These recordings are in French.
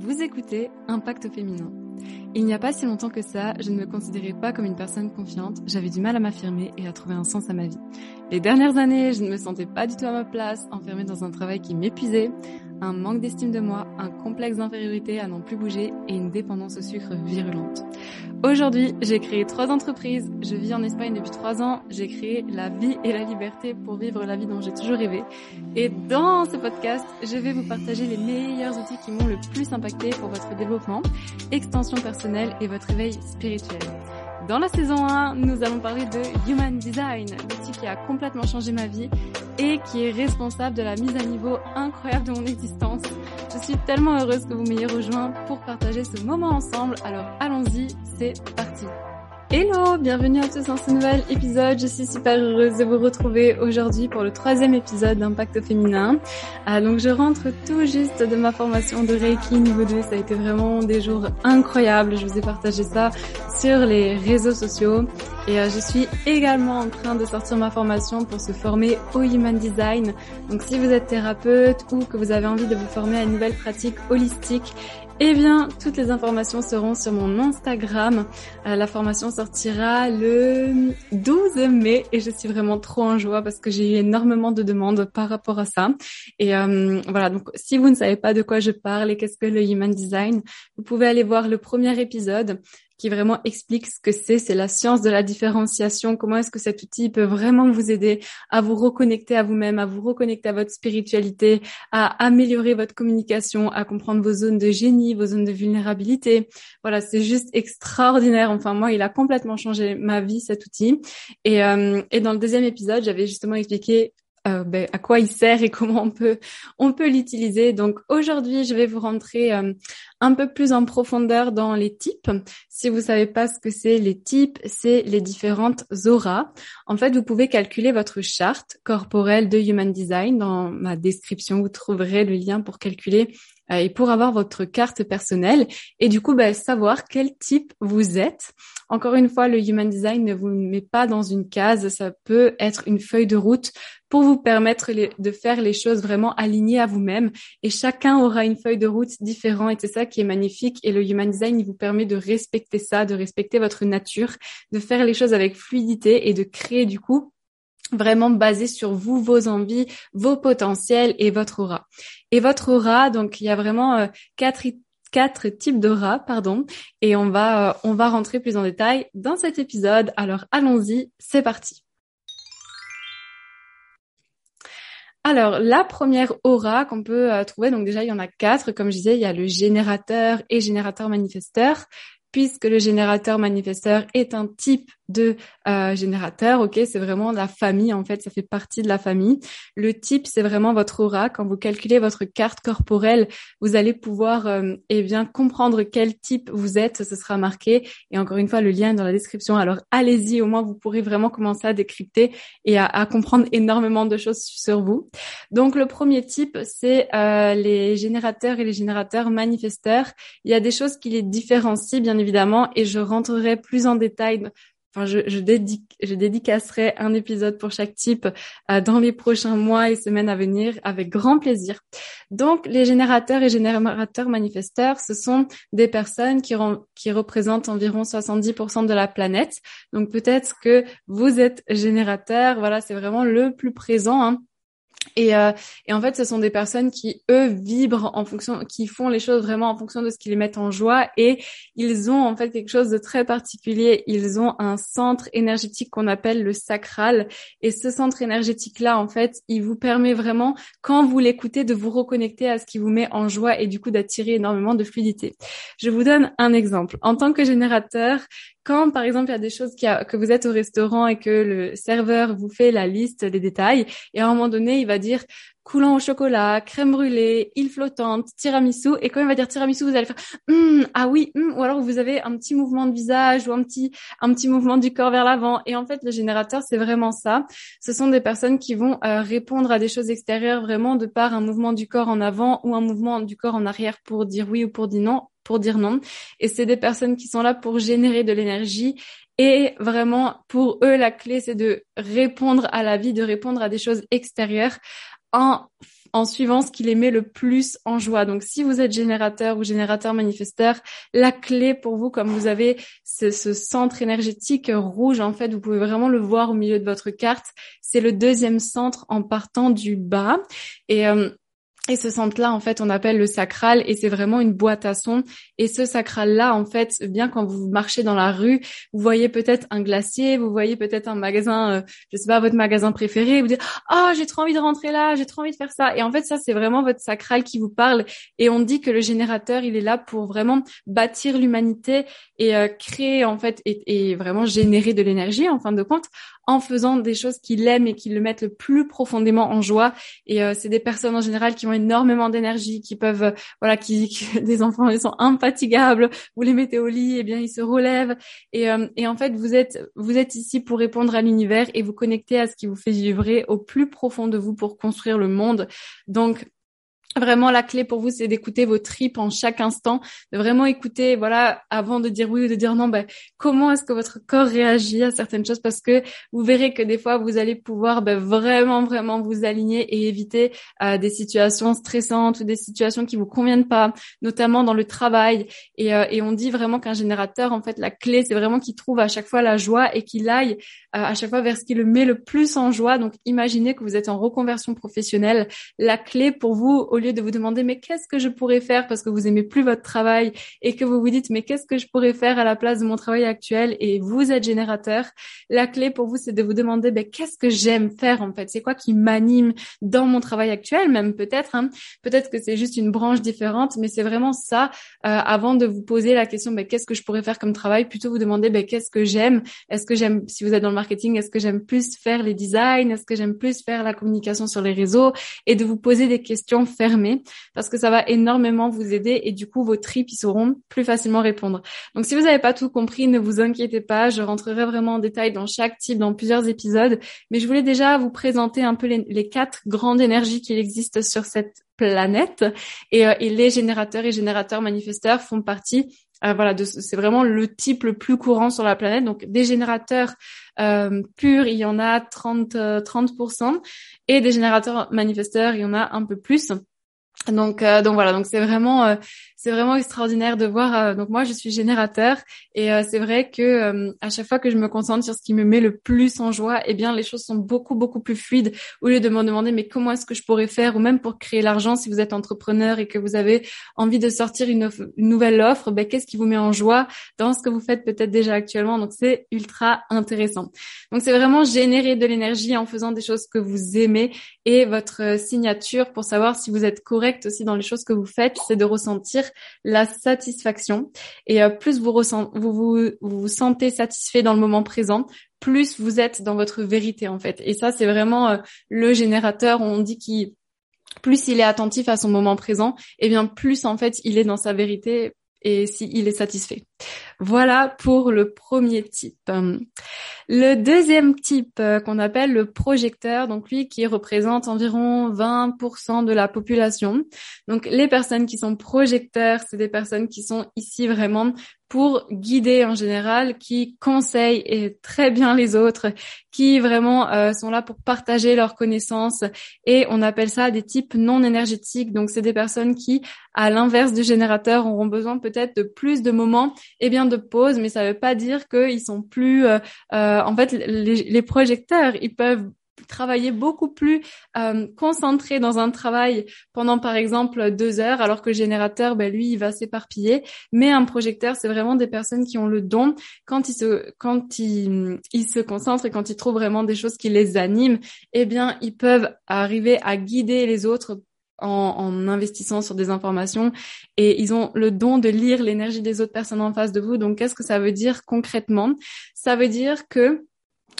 Vous écoutez Impact féminin. Il n'y a pas si longtemps que ça, je ne me considérais pas comme une personne confiante, j'avais du mal à m'affirmer et à trouver un sens à ma vie. Les dernières années, je ne me sentais pas du tout à ma place, enfermée dans un travail qui m'épuisait, un manque d'estime de moi, un complexe d'infériorité à n'en plus bouger et une dépendance au sucre virulente. Aujourd'hui, j'ai créé trois entreprises, je vis en Espagne depuis trois ans, j'ai créé la vie et la liberté pour vivre la vie dont j'ai toujours rêvé. Et dans ce podcast, je vais vous partager les meilleurs outils qui m'ont le plus impacté pour votre développement, extension personnelle et votre éveil spirituel. Dans la saison 1, nous allons parler de Human Design, l'outil qui a complètement changé ma vie et qui est responsable de la mise à niveau incroyable de mon existence. Je suis tellement heureuse que vous m'ayez rejoint pour partager ce moment ensemble. Alors allons-y, c'est parti. Hello, bienvenue à tous dans ce nouvel épisode. Je suis super heureuse de vous retrouver aujourd'hui pour le troisième épisode d'Impact féminin. Ah, donc je rentre tout juste de ma formation de Reiki niveau 2. Ça a été vraiment des jours incroyables. Je vous ai partagé ça sur les réseaux sociaux. Et euh, je suis également en train de sortir ma formation pour se former au Human Design. Donc si vous êtes thérapeute ou que vous avez envie de vous former à une nouvelle pratique holistique, eh bien, toutes les informations seront sur mon Instagram. Euh, la formation sortira le 12 mai et je suis vraiment trop en joie parce que j'ai eu énormément de demandes par rapport à ça. Et euh, voilà, donc si vous ne savez pas de quoi je parle et qu'est-ce que le Human Design, vous pouvez aller voir le premier épisode qui vraiment explique ce que c'est. C'est la science de la différenciation. Comment est-ce que cet outil peut vraiment vous aider à vous reconnecter à vous-même, à vous reconnecter à votre spiritualité, à améliorer votre communication, à comprendre vos zones de génie, vos zones de vulnérabilité. Voilà, c'est juste extraordinaire. Enfin, moi, il a complètement changé ma vie, cet outil. Et, euh, et dans le deuxième épisode, j'avais justement expliqué euh, ben, à quoi il sert et comment on peut on peut l'utiliser. Donc aujourd'hui, je vais vous rentrer euh, un peu plus en profondeur dans les types. Si vous savez pas ce que c'est les types, c'est les différentes auras. En fait, vous pouvez calculer votre charte corporelle de Human Design. Dans ma description, vous trouverez le lien pour calculer et pour avoir votre carte personnelle et du coup ben, savoir quel type vous êtes. Encore une fois, le Human Design ne vous met pas dans une case, ça peut être une feuille de route pour vous permettre de faire les choses vraiment alignées à vous-même. Et chacun aura une feuille de route différente et c'est ça qui est magnifique. Et le Human Design, il vous permet de respecter ça, de respecter votre nature, de faire les choses avec fluidité et de créer du coup vraiment basé sur vous, vos envies, vos potentiels et votre aura. Et votre aura, donc il y a vraiment euh, quatre quatre types d'aura, pardon, et on va euh, on va rentrer plus en détail dans cet épisode. Alors allons-y, c'est parti. Alors, la première aura qu'on peut euh, trouver, donc déjà il y en a quatre, comme je disais, il y a le générateur et générateur manifesteur, puisque le générateur manifesteur est un type de euh, générateur, ok, c'est vraiment la famille en fait, ça fait partie de la famille. Le type, c'est vraiment votre aura. Quand vous calculez votre carte corporelle, vous allez pouvoir euh, eh bien comprendre quel type vous êtes, ce sera marqué. Et encore une fois, le lien est dans la description. Alors allez-y, au moins vous pourrez vraiment commencer à décrypter et à, comprendre énormément de choses sur vous. Donc le premier type, c'est euh, les générateurs et les générateurs manifesteurs. Il y a des choses qui les différencient bien évidemment, et je rentrerai plus en détail Enfin, je, je, je dédicacerai un épisode pour chaque type euh, dans les prochains mois et semaines à venir avec grand plaisir. Donc, les générateurs et générateurs manifesteurs, ce sont des personnes qui, qui représentent environ 70% de la planète. Donc, peut-être que vous êtes générateur. Voilà, c'est vraiment le plus présent. Hein. Et, euh, et, en fait, ce sont des personnes qui, eux, vibrent en fonction, qui font les choses vraiment en fonction de ce qui les met en joie. Et ils ont en fait quelque chose de très particulier. Ils ont un centre énergétique qu'on appelle le sacral. Et ce centre énergétique-là, en fait, il vous permet vraiment, quand vous l'écoutez, de vous reconnecter à ce qui vous met en joie et du coup d'attirer énormément de fluidité. Je vous donne un exemple. En tant que générateur, quand, par exemple, il y a des choses qui que vous êtes au restaurant et que le serveur vous fait la liste des détails, et à un moment donné, il va dire coulant au chocolat, crème brûlée, île flottante, tiramisu, et quand il va dire tiramisu, vous allez faire hum, ah oui, hum, ou alors vous avez un petit mouvement de visage ou un petit un petit mouvement du corps vers l'avant. Et en fait, le générateur, c'est vraiment ça. Ce sont des personnes qui vont euh, répondre à des choses extérieures vraiment de par un mouvement du corps en avant ou un mouvement du corps en arrière pour dire oui ou pour dire non pour dire non. Et c'est des personnes qui sont là pour générer de l'énergie. Et vraiment, pour eux, la clé, c'est de répondre à la vie, de répondre à des choses extérieures en en suivant ce qui les met le plus en joie. Donc, si vous êtes générateur ou générateur manifesteur, la clé pour vous, comme vous avez ce, ce centre énergétique rouge, en fait, vous pouvez vraiment le voir au milieu de votre carte. C'est le deuxième centre en partant du bas. Et euh, et ce centre-là, en fait, on appelle le sacral et c'est vraiment une boîte à son. Et ce sacral-là, en fait, bien quand vous marchez dans la rue, vous voyez peut-être un glacier, vous voyez peut-être un magasin, euh, je sais pas, votre magasin préféré, vous dites « Ah, oh, j'ai trop envie de rentrer là, j'ai trop envie de faire ça ». Et en fait, ça, c'est vraiment votre sacral qui vous parle. Et on dit que le générateur, il est là pour vraiment bâtir l'humanité et euh, créer, en fait, et vraiment générer de l'énergie, en fin de compte, en faisant des choses qu'il aime et qui le mettent le plus profondément en joie. Et euh, c'est des personnes en général qui ont énormément d'énergie, qui peuvent, euh, voilà, qui, des enfants, ils sont infatigables. Vous les mettez au lit, et eh bien ils se relèvent. Et, euh, et en fait, vous êtes, vous êtes ici pour répondre à l'univers et vous connecter à ce qui vous fait vibrer au plus profond de vous pour construire le monde. Donc Vraiment, la clé pour vous, c'est d'écouter vos tripes en chaque instant, de vraiment écouter, voilà, avant de dire oui ou de dire non, ben, comment est-ce que votre corps réagit à certaines choses? Parce que vous verrez que des fois, vous allez pouvoir ben, vraiment, vraiment vous aligner et éviter euh, des situations stressantes ou des situations qui vous conviennent pas, notamment dans le travail. Et, euh, et on dit vraiment qu'un générateur, en fait, la clé, c'est vraiment qu'il trouve à chaque fois la joie et qu'il aille euh, à chaque fois vers ce qui le met le plus en joie. Donc, imaginez que vous êtes en reconversion professionnelle. La clé pour vous, au lieu de vous demander mais qu'est-ce que je pourrais faire parce que vous aimez plus votre travail et que vous vous dites mais qu'est-ce que je pourrais faire à la place de mon travail actuel et vous êtes générateur, la clé pour vous c'est de vous demander ben qu'est-ce que j'aime faire en fait, c'est quoi qui m'anime dans mon travail actuel? Même peut-être hein. peut-être que c'est juste une branche différente mais c'est vraiment ça euh, avant de vous poser la question ben qu'est-ce que je pourrais faire comme travail? Plutôt vous demander ben qu'est-ce que j'aime, est-ce que j'aime si vous êtes dans le marketing, est-ce que j'aime plus faire les designs, est-ce que j'aime plus faire la communication sur les réseaux? Et de vous poser des questions parce que ça va énormément vous aider et du coup vos tripes ils sauront plus facilement répondre. Donc si vous n'avez pas tout compris, ne vous inquiétez pas, je rentrerai vraiment en détail dans chaque type dans plusieurs épisodes, mais je voulais déjà vous présenter un peu les, quatre grandes énergies qui existent sur cette planète et, euh, et les générateurs et générateurs manifesteurs font partie euh, voilà, c'est vraiment le type le plus courant sur la planète. Donc des générateurs euh, purs, il y en a 30 30% euh, et des générateurs manifesteurs, il y en a un peu plus. Donc, euh, donc voilà, donc c'est vraiment, euh, c'est vraiment extraordinaire de voir. Euh, donc moi, je suis générateur et c'est vrai que à chaque fois que je me concentre sur ce qui me met le plus en joie, eh bien les choses sont beaucoup beaucoup plus fluides. Au lieu de me demander mais comment est-ce que je pourrais faire ou même pour créer l'argent, si vous êtes entrepreneur et que vous avez envie de sortir une nouvelle offre, ben qu'est-ce qui vous met en joie dans ce que vous faites peut-être déjà actuellement? Donc c'est ultra intéressant. Donc c'est vraiment générer de l'énergie en faisant des choses que vous aimez et votre signature pour savoir si vous êtes correct aussi dans les choses que vous faites, c'est de ressentir la satisfaction. Et euh, plus vous, ressent, vous, vous, vous sentez satisfait dans le moment présent, plus vous êtes dans votre vérité en fait. Et ça, c'est vraiment euh, le générateur. On dit qu'il plus il est attentif à son moment présent, et eh bien plus en fait il est dans sa vérité et s'il est satisfait. Voilà pour le premier type. Le deuxième type euh, qu'on appelle le projecteur, donc lui qui représente environ 20% de la population. Donc les personnes qui sont projecteurs, c'est des personnes qui sont ici vraiment pour guider en général, qui conseillent et très bien les autres, qui vraiment euh, sont là pour partager leurs connaissances. Et on appelle ça des types non énergétiques. Donc c'est des personnes qui, à l'inverse du générateur, auront besoin peut-être de plus de moments eh bien de pause, mais ça ne veut pas dire qu'ils sont plus. Euh, euh, en fait, les, projecteurs, ils peuvent travailler beaucoup plus euh, dans un travail pendant par exemple deux heures alors que le générateur ben lui il va s'éparpiller mais un projecteur c'est vraiment des personnes qui ont le don quand ils se quand ils, ils se concentrent et quand ils trouvent vraiment des choses qui les animent eh bien ils peuvent arriver à guider les autres en, investissant sur des informations et ils ont le don de lire l'énergie des autres personnes en face de vous. Donc, qu'est-ce que ça veut dire concrètement? Ça veut dire que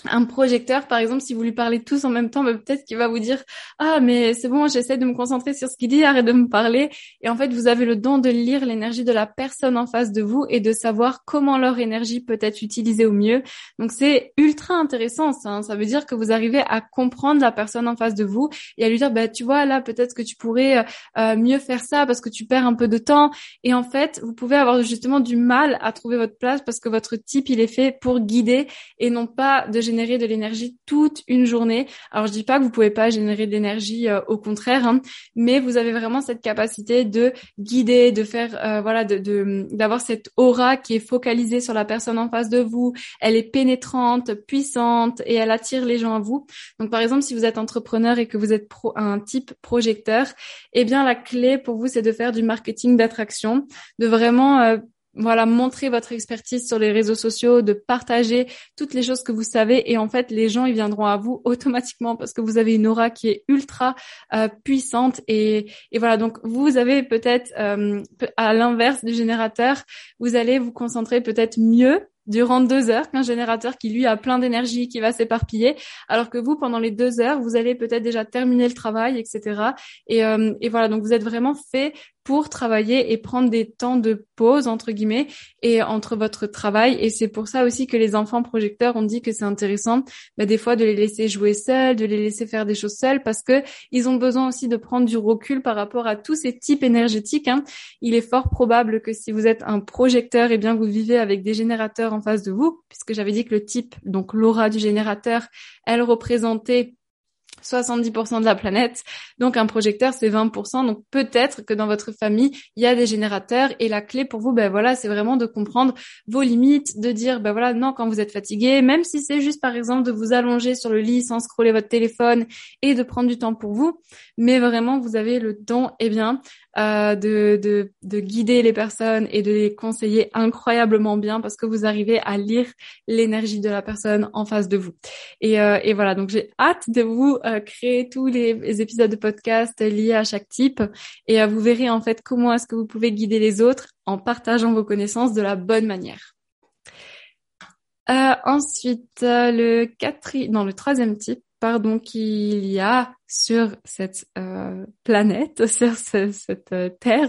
un projecteur, par exemple, si vous lui parlez tous en même temps, bah, peut-être qu'il va vous dire ah mais c'est bon, j'essaie de me concentrer sur ce qu'il dit, arrête de me parler. Et en fait, vous avez le don de lire l'énergie de la personne en face de vous et de savoir comment leur énergie peut être utilisée au mieux. Donc c'est ultra intéressant. Ça, ça veut dire que vous arrivez à comprendre la personne en face de vous et à lui dire bah tu vois là peut-être que tu pourrais euh, euh, mieux faire ça parce que tu perds un peu de temps. Et en fait, vous pouvez avoir justement du mal à trouver votre place parce que votre type il est fait pour guider et non pas de générer de l'énergie toute une journée. Alors je dis pas que vous pouvez pas générer de l'énergie, euh, au contraire, hein, mais vous avez vraiment cette capacité de guider, de faire, euh, voilà, de d'avoir cette aura qui est focalisée sur la personne en face de vous. Elle est pénétrante, puissante et elle attire les gens à vous. Donc par exemple, si vous êtes entrepreneur et que vous êtes pro, un type projecteur, eh bien la clé pour vous c'est de faire du marketing d'attraction, de vraiment euh, voilà, montrer votre expertise sur les réseaux sociaux, de partager toutes les choses que vous savez. Et en fait les gens ils viendront à vous automatiquement parce que vous avez une aura qui est ultra euh, puissante. Et, et voilà donc vous avez peut-être euh, à l'inverse du générateur vous allez vous concentrer peut-être mieux durant deux heures qu'un générateur qui lui a plein d'énergie, qui va s'éparpiller, alors que vous, pendant les deux heures, vous allez peut-être déjà terminer le travail, etc. Et, euh, et voilà, donc vous êtes vraiment fait pour travailler et prendre des temps de pause entre guillemets et entre votre travail et c'est pour ça aussi que les enfants projecteurs ont dit que c'est intéressant bah, des fois de les laisser jouer seuls, de les laisser faire des choses seuls parce que ils ont besoin aussi de prendre du recul par rapport à tous ces types énergétiques. Hein. Il est fort probable que si vous êtes un projecteur, et eh bien vous vivez avec des générateurs en face de vous puisque j'avais dit que le type donc l'aura du générateur, elle représentait 70% de la planète. Donc un projecteur, c'est 20%. Donc peut-être que dans votre famille, il y a des générateurs et la clé pour vous, ben voilà, c'est vraiment de comprendre vos limites, de dire, ben voilà, non, quand vous êtes fatigué, même si c'est juste par exemple de vous allonger sur le lit sans scroller votre téléphone et de prendre du temps pour vous, mais vraiment vous avez le don, eh bien, euh, de, de, de guider les personnes et de les conseiller incroyablement bien parce que vous arrivez à lire l'énergie de la personne en face de vous. Et, euh, et voilà, donc j'ai hâte de vous euh, créer tous les, épisodes de podcast liés à chaque type et vous verrez en fait comment est-ce que vous pouvez guider les autres en partageant vos connaissances de la bonne manière. ensuite, le quatrième, non, le troisième type, pardon qu'il y a sur cette euh, planète, sur cette euh, terre,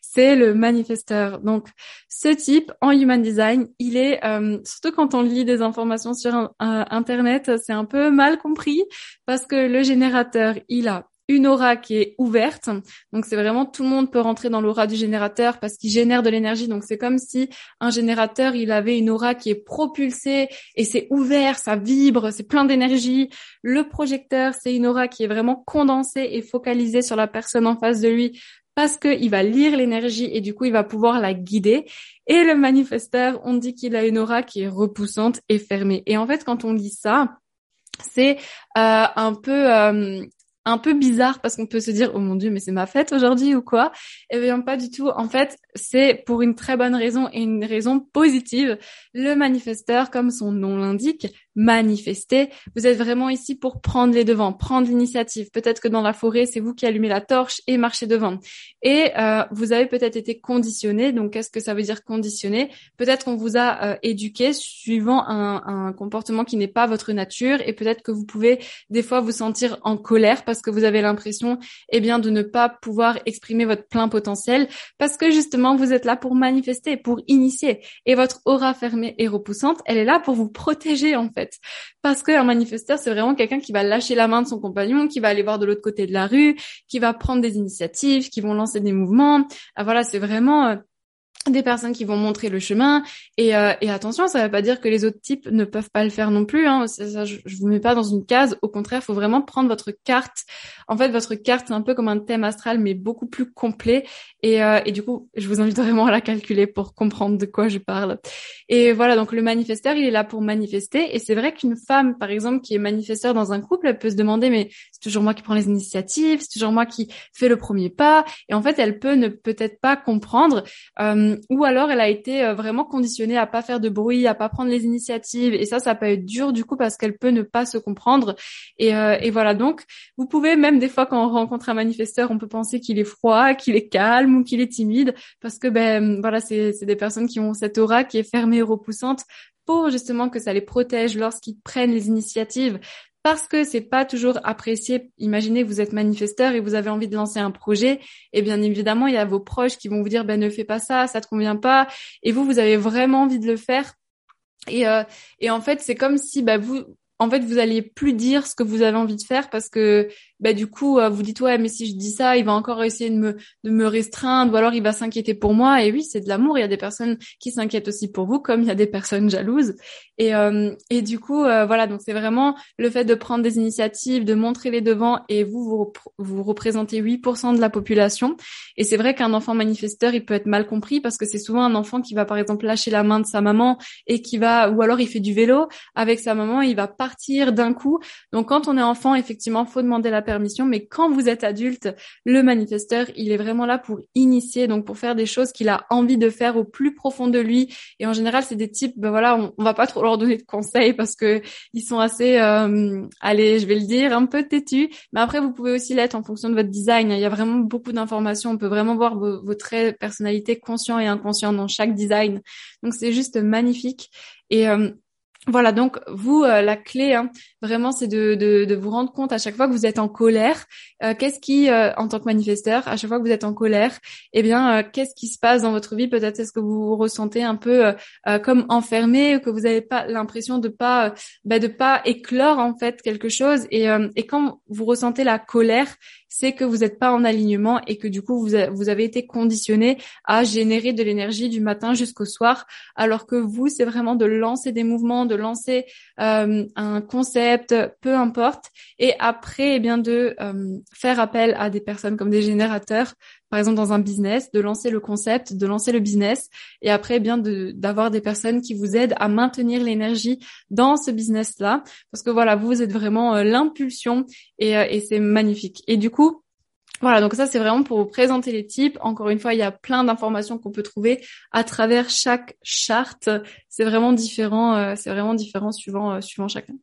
c'est le manifesteur. Donc, ce type en human design, il est euh, surtout quand on lit des informations sur internet, c'est un peu mal compris parce que le générateur, il a une aura qui est ouverte. Donc c'est vraiment tout le monde peut rentrer dans l'aura du générateur parce qu'il génère de l'énergie. Donc c'est comme si un générateur, il avait une aura qui est propulsée et c'est ouvert, ça vibre, c'est plein d'énergie. Le projecteur, c'est une aura qui est vraiment condensée et focalisée sur la personne en face de lui parce qu'il va lire l'énergie et du coup il va pouvoir la guider. Et le manifesteur, on dit qu'il a une aura qui est repoussante et fermée. Et en fait, quand on dit ça, c'est euh, un peu euh, un peu bizarre parce qu'on peut se dire oh mon dieu mais c'est ma fête aujourd'hui ou quoi? Eh bien pas du tout. En fait c'est pour une très bonne raison et une raison positive. Le manifesteur comme son nom l'indique manifester. Vous êtes vraiment ici pour prendre les devants, prendre l'initiative. Peut-être que dans la forêt, c'est vous qui allumez la torche et marchez devant. Et euh, vous avez peut-être été conditionné. Donc, qu'est-ce que ça veut dire conditionné? Peut-être qu'on vous a euh, éduqué suivant un, un comportement qui n'est pas votre nature. Et peut-être que vous pouvez des fois vous sentir en colère parce que vous avez l'impression, eh bien, de ne pas pouvoir exprimer votre plein potentiel parce que justement, vous êtes là pour manifester, pour initier. Et votre aura fermée et repoussante, elle est là pour vous protéger en fait. Parce qu'un manifesteur, c'est vraiment quelqu'un qui va lâcher la main de son compagnon, qui va aller voir de l'autre côté de la rue, qui va prendre des initiatives, qui vont lancer des mouvements. Ah, voilà, c'est vraiment euh, des personnes qui vont montrer le chemin. Et, euh, attention ça ne veut pas dire que les autres types ne peuvent pas le faire non plus hein. je, je vous mets pas dans une case. Au contraire faut vraiment prendre votre carte. En fait votre carte c'est un peu comme un thème astral mais beaucoup plus complet. Et, euh, et du coup je vous invite vraiment à la calculer pour comprendre de quoi je parle. Et voilà donc le manifesteur il est là pour manifester. Et c'est vrai qu'une femme par exemple qui est manifesteur dans un couple elle peut se demander mais toujours moi qui prends les initiatives c'est toujours moi qui fais le premier pas. Et en fait elle peut ne peut-être pas comprendre euh, ou alors elle a été euh, vraiment conditionnée à pas faire de bruit, à pas prendre les initiatives. Et ça ça peut être dur du coup parce qu'elle peut ne pas se comprendre. Et, euh, et voilà. Donc vous pouvez même des fois quand on rencontre un manifesteur on peut penser qu'il est froid, qu'il est calme ou qu'il est timide. Parce que ben voilà c'est des personnes qui ont cette aura qui est fermée et repoussante pour justement que ça les protège lorsqu'ils prennent les initiatives parce que c'est pas toujours apprécié. Imaginez, vous êtes manifesteur et vous avez envie de lancer un projet, et bien évidemment, il y a vos proches qui vont vous dire, ben ne fais pas ça, ça te convient pas, et vous, vous avez vraiment envie de le faire. Et, euh, et en fait, c'est comme si bah, vous, en fait, vous alliez plus dire ce que vous avez envie de faire parce que bah du coup euh, vous dites ouais mais si je dis ça, il va encore essayer de me de me restreindre ou alors il va s'inquiéter pour moi. Et oui, c'est de l'amour. Il y a des personnes qui s'inquiètent aussi pour vous, comme il y a des personnes jalouses. Et euh, et du coup voilà donc c'est vraiment le fait de prendre des initiatives, de montrer les devants et vous vous, vous représentez 8% de la population. Et c'est vrai qu'un enfant manifesteur il peut être mal compris parce que c'est souvent un enfant qui va par exemple lâcher la main de sa maman et qui va ou alors il fait du vélo avec sa maman, il va partir d'un coup. Donc quand on est enfant, effectivement, faut demander la mais quand vous êtes adulte, le manifesteur, il est vraiment là pour initier, donc pour faire des choses qu'il a envie de faire au plus profond de lui. Et en général, c'est des types, ben voilà, on, on, va pas trop leur donner de conseils parce que ils sont assez, euh, allez, je vais le dire, un peu têtus. Mais après, vous pouvez aussi l'être en fonction de votre design. Il y a vraiment beaucoup d'informations. On peut vraiment voir vos, vos traits personnalité conscients et inconscients dans chaque design. Donc c'est juste magnifique. Et euh, voilà, donc vous, euh, la clé, hein, vraiment, c'est de, de, de, vous rendre compte à chaque fois que vous êtes en colère, euh, qu'est-ce qui, euh, en tant que manifesteur, à chaque fois que vous êtes en colère, eh bien, qu'est-ce qui se passe dans votre vie? Peut-être est-ce que vous vous ressentez un peu comme enfermé, que vous n'avez pas l'impression de pas, bah, de pas éclore en fait quelque chose? Et, et quand vous ressentez la colère, c'est que vous n'êtes pas en alignement et que du coup vous, vous avez été conditionné à générer de l'énergie du matin jusqu'au soir, alors que vous c'est vraiment de lancer des mouvements, de lancer euh, un concept, peu importe, et après eh bien de euh, faire appel à des personnes comme des générateurs, par exemple dans un business, de lancer le concept, de lancer le business, et après eh bien d'avoir des personnes qui vous aident à maintenir l'énergie dans ce business là, parce que voilà vous êtes vraiment euh, l'impulsion et, et c'est magnifique. Et du coup voilà, donc ça c'est vraiment pour vous présenter les types. Encore une fois, il y a plein d'informations qu'on peut trouver à travers chaque charte. C'est vraiment différent, euh, c'est vraiment différent suivant euh, suivant chacun.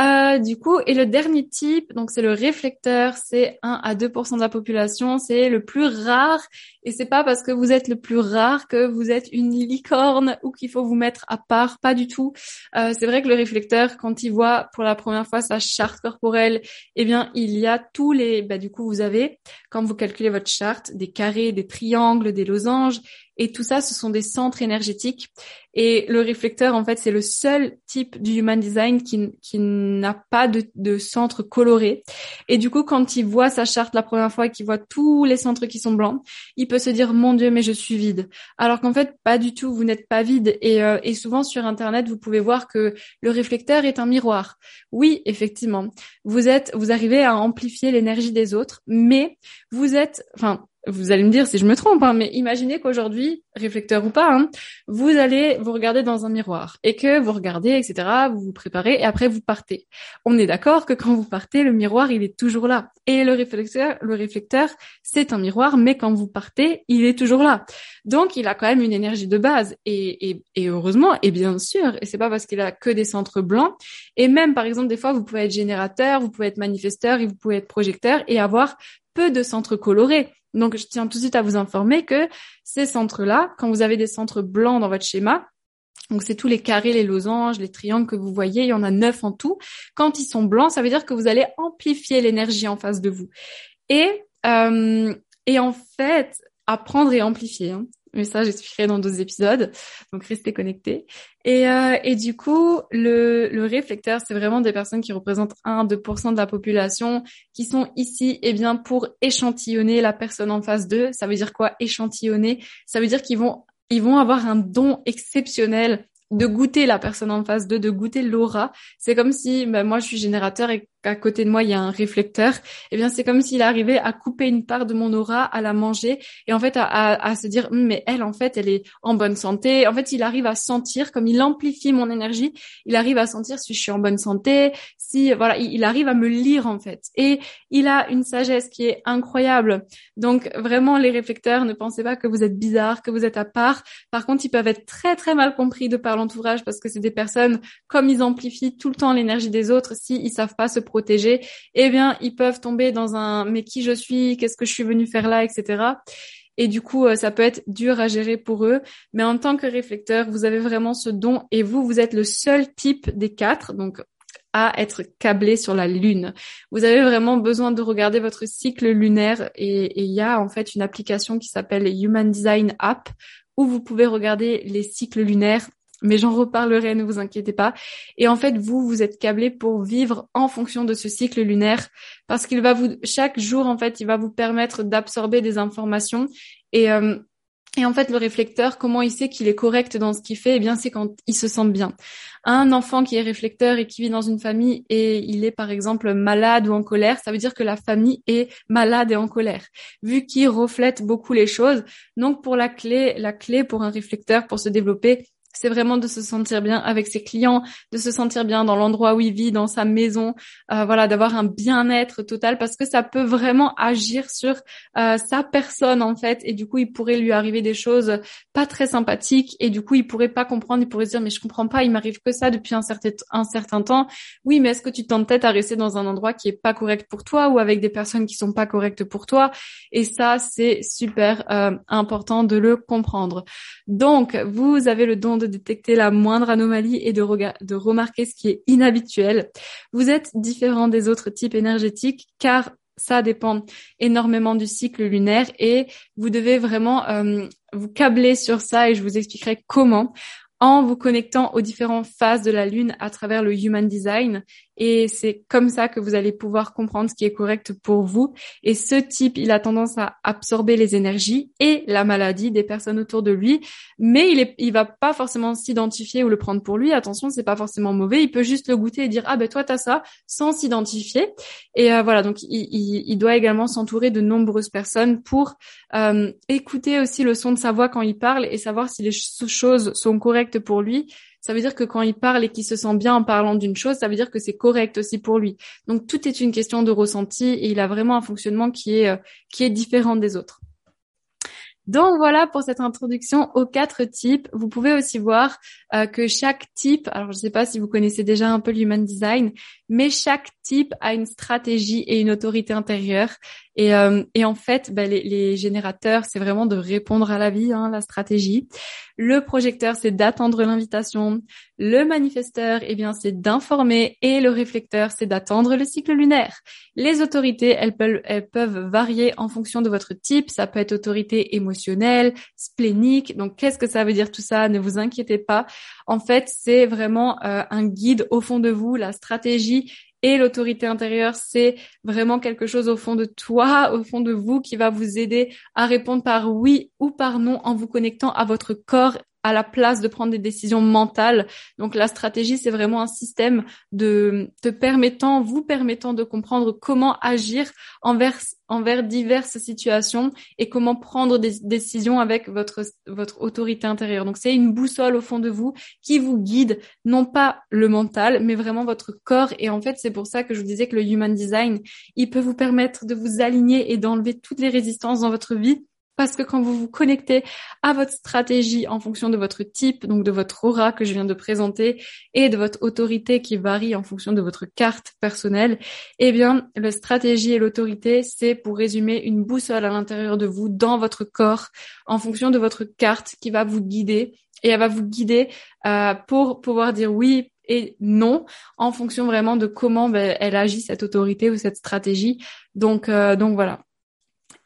Euh, du coup, et le dernier type, donc c'est le réflecteur, c'est 1 à 2% de la population, c'est le plus rare, et c'est pas parce que vous êtes le plus rare que vous êtes une licorne ou qu'il faut vous mettre à part, pas du tout. Euh, c'est vrai que le réflecteur, quand il voit pour la première fois sa charte corporelle, eh bien, il y a tous les, bah, du coup, vous avez, quand vous calculez votre charte, des carrés, des triangles, des losanges, et tout ça, ce sont des centres énergétiques. Et le réflecteur, en fait, c'est le seul type du human design qui, qui n'a pas de, de centre coloré. Et du coup, quand il voit sa charte la première fois et qu'il voit tous les centres qui sont blancs, il peut se dire, mon Dieu, mais je suis vide. Alors qu'en fait, pas du tout, vous n'êtes pas vide. Et, euh, et souvent sur Internet, vous pouvez voir que le réflecteur est un miroir. Oui, effectivement. Vous êtes, vous arrivez à amplifier l'énergie des autres, mais vous êtes, enfin, vous allez me dire si je me trompe, hein, mais imaginez qu'aujourd'hui, réflecteur ou pas, hein, vous allez vous regarder dans un miroir et que vous regardez, etc., vous vous préparez et après vous partez. On est d'accord que quand vous partez, le miroir, il est toujours là. Et le réflecteur, le réflecteur, c'est un miroir, mais quand vous partez, il est toujours là. Donc, il a quand même une énergie de base et, et, et heureusement, et bien sûr, et c'est pas parce qu'il a que des centres blancs. Et même, par exemple, des fois, vous pouvez être générateur, vous pouvez être manifesteur et vous pouvez être projecteur et avoir peu de centres colorés. Donc, je tiens tout de suite à vous informer que ces centres-là, quand vous avez des centres blancs dans votre schéma, donc c'est tous les carrés, les losanges, les triangles que vous voyez, il y en a neuf en tout. Quand ils sont blancs, ça veut dire que vous allez amplifier l'énergie en face de vous. Et euh, et en fait, apprendre et amplifier. Hein mais ça j'expliquerai dans d'autres épisodes, donc restez connectés. Et, euh, et du coup, le, le réflecteur, c'est vraiment des personnes qui représentent 1-2% de la population, qui sont ici eh bien pour échantillonner la personne en face d'eux. Ça veut dire quoi échantillonner? Ça veut dire qu'ils vont ils vont avoir un don exceptionnel de goûter la personne en face d'eux, de goûter l'aura. C'est comme si ben, moi je suis générateur et qu'à côté de moi il y a un réflecteur. Eh bien c'est comme s'il arrivait à couper une part de mon aura, à la manger et en fait à, à, se dire hum, mais elle en fait elle est en bonne santé. En fait il arrive à sentir comme il amplifie mon énergie, il arrive à sentir si je suis en bonne santé, si voilà il, arrive à me lire en fait. Et il a une sagesse qui est incroyable. Donc vraiment les réflecteurs ne pensez pas que vous êtes bizarre, que vous êtes à part. Par contre ils peuvent être très très mal compris de par entourage parce que c'est des personnes, comme ils amplifient tout le temps l'énergie des autres, s'ils ils savent pas se protéger, eh bien, ils peuvent tomber dans un mais qui je suis, qu'est-ce que je suis venu faire là, etc. Et du coup, euh, ça peut être dur à gérer pour eux. Mais en tant que réflecteur, vous avez vraiment ce don et vous, vous êtes le seul type des quatre. Donc, à être câblé sur la lune. Vous avez vraiment besoin de regarder votre cycle lunaire et il y a en fait une application qui s'appelle Human Design App où vous pouvez regarder les cycles lunaires mais j'en reparlerai, ne vous inquiétez pas. Et en fait, vous, vous êtes câblé pour vivre en fonction de ce cycle lunaire, parce qu'il va vous, chaque jour, en fait, il va vous permettre d'absorber des informations. Et, euh, et en fait, le réflecteur, comment il sait qu'il est correct dans ce qu'il fait? Eh bien, c'est quand il se sent bien. Un enfant qui est réflecteur et qui vit dans une famille et il est, par exemple, malade ou en colère, ça veut dire que la famille est malade et en colère, vu qu'il reflète beaucoup les choses. Donc, pour la clé, la clé pour un réflecteur, pour se développer, c'est vraiment de se sentir bien avec ses clients, de se sentir bien dans l'endroit où il vit, dans sa maison, euh, voilà, d'avoir un bien-être total parce que ça peut vraiment agir sur euh, sa personne en fait et du coup il pourrait lui arriver des choses pas très sympathiques et du coup il pourrait pas comprendre, il pourrait se dire mais je comprends pas, il m'arrive que ça depuis un certain un certain temps. Oui, mais est-ce que tu t'entêtes à rester dans un endroit qui est pas correct pour toi ou avec des personnes qui sont pas correctes pour toi? Et ça c'est super euh, important de le comprendre. Donc vous avez le don de détecter la moindre anomalie et de, remarquer ce qui est inhabituel. Vous êtes différent des autres types énergétiques car ça dépend énormément du cycle lunaire et vous devez vraiment euh, vous câbler sur ça et je vous expliquerai comment en vous connectant aux différentes phases de la Lune à travers le Human Design. Et c'est comme ça que vous allez pouvoir comprendre ce qui est correct pour vous. Et ce type, il a tendance à absorber les énergies et la maladie des personnes autour de lui, mais il est, il va pas forcément s'identifier ou le prendre pour lui. Attention, c'est pas forcément mauvais. Il peut juste le goûter et dire ah ben toi t'as ça sans s'identifier. Et euh, voilà, donc il, il, doit également s'entourer de nombreuses personnes pour euh, écouter aussi le son de sa voix quand il parle et savoir si les choses sont correctes pour lui ça veut dire que quand il parle et qu'il se sent bien en parlant d'une chose, ça veut dire que c'est correct aussi pour lui. Donc tout est une question de ressenti et il a vraiment un fonctionnement qui est euh, qui est différent des autres. Donc voilà pour cette introduction aux quatre types. Vous pouvez aussi voir euh, que chaque type, alors je ne sais pas si vous connaissez déjà un peu l'human design, mais chaque type a une stratégie et une autorité intérieure. Et, euh, et en fait, ben, les, les, générateurs, c'est vraiment de répondre à la vie, hein, la stratégie. Le projecteur, c'est d'attendre l'invitation. Le manifesteur, eh bien, c'est d'informer. Et le réflecteur, c'est d'attendre le cycle lunaire. Les autorités, elles peuvent, elles peuvent varier en fonction de votre type. Ça peut être autorité émotionnelle, splénique. Donc, qu'est-ce que ça veut dire tout ça? Ne vous inquiétez pas. En fait, c'est vraiment euh, un guide au fond de vous, la stratégie et l'autorité intérieure, c'est vraiment quelque chose au fond de toi, au fond de vous, qui va vous aider à répondre par oui ou par non en vous connectant à votre corps à la place de prendre des décisions mentales. Donc la stratégie, c'est vraiment un système de te permettant, vous permettant de comprendre comment agir envers envers diverses situations et comment prendre des décisions avec votre votre autorité intérieure. Donc c'est une boussole au fond de vous qui vous guide non pas le mental mais vraiment votre corps et en fait c'est pour ça que je vous disais que le human design, il peut vous permettre de vous aligner et d'enlever toutes les résistances dans votre vie parce que quand vous vous connectez à votre stratégie en fonction de votre type, donc de votre aura que je viens de présenter, et de votre autorité qui varie en fonction de votre carte personnelle, eh bien, la stratégie et l'autorité, c'est pour résumer une boussole à l'intérieur de vous, dans votre corps, en fonction de votre carte qui va vous guider, et elle va vous guider euh, pour pouvoir dire oui et non en fonction vraiment de comment ben, elle agit cette autorité ou cette stratégie. Donc, euh, donc voilà.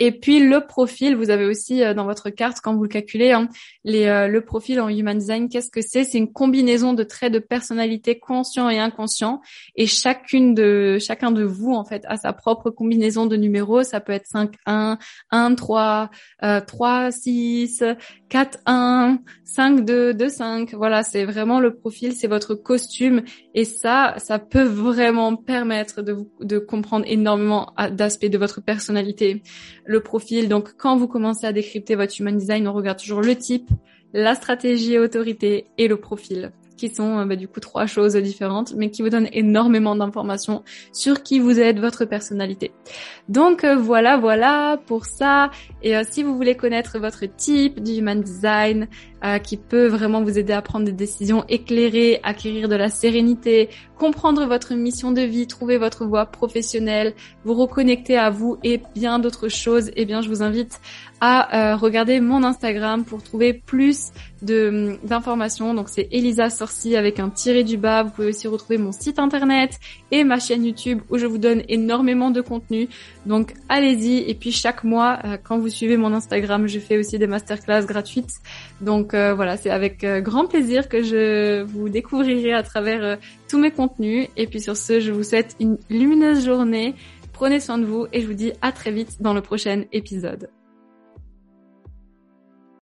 Et puis le profil, vous avez aussi euh, dans votre carte quand vous le calculez, hein, les, euh, le profil en Human Design, qu'est-ce que c'est? C'est une combinaison de traits de personnalité conscient et inconscient. Et chacune de chacun de vous en fait a sa propre combinaison de numéros. Ça peut être 5 1, 1 3, euh, 3 6, 4 1, 5 2, 2 5. Voilà, c'est vraiment le profil, c'est votre costume. Et ça, ça peut vraiment permettre de vous de comprendre énormément d'aspects de votre personnalité le profil. Donc, quand vous commencez à décrypter votre human design, on regarde toujours le type, la stratégie et autorité et le profil qui sont euh, bah, du coup trois choses différentes, mais qui vous donnent énormément d'informations sur qui vous êtes, votre personnalité. Donc euh, voilà, voilà pour ça. Et euh, si vous voulez connaître votre type du human design, qui peut vraiment vous aider à prendre des décisions éclairées, acquérir de la sérénité, comprendre votre mission de vie, trouver votre voie professionnelle, vous reconnecter à vous et bien d'autres choses, eh bien je vous invite à euh, regarder mon Instagram pour trouver plus de d'informations. Donc c'est Elisa Sorci avec un tiré du bas. Vous pouvez aussi retrouver mon site internet et ma chaîne YouTube où je vous donne énormément de contenu. Donc allez-y. Et puis chaque mois, euh, quand vous suivez mon Instagram, je fais aussi des masterclass gratuites. Donc euh, voilà, c'est avec grand plaisir que je vous découvrirai à travers tous mes contenus. Et puis sur ce, je vous souhaite une lumineuse journée. Prenez soin de vous et je vous dis à très vite dans le prochain épisode.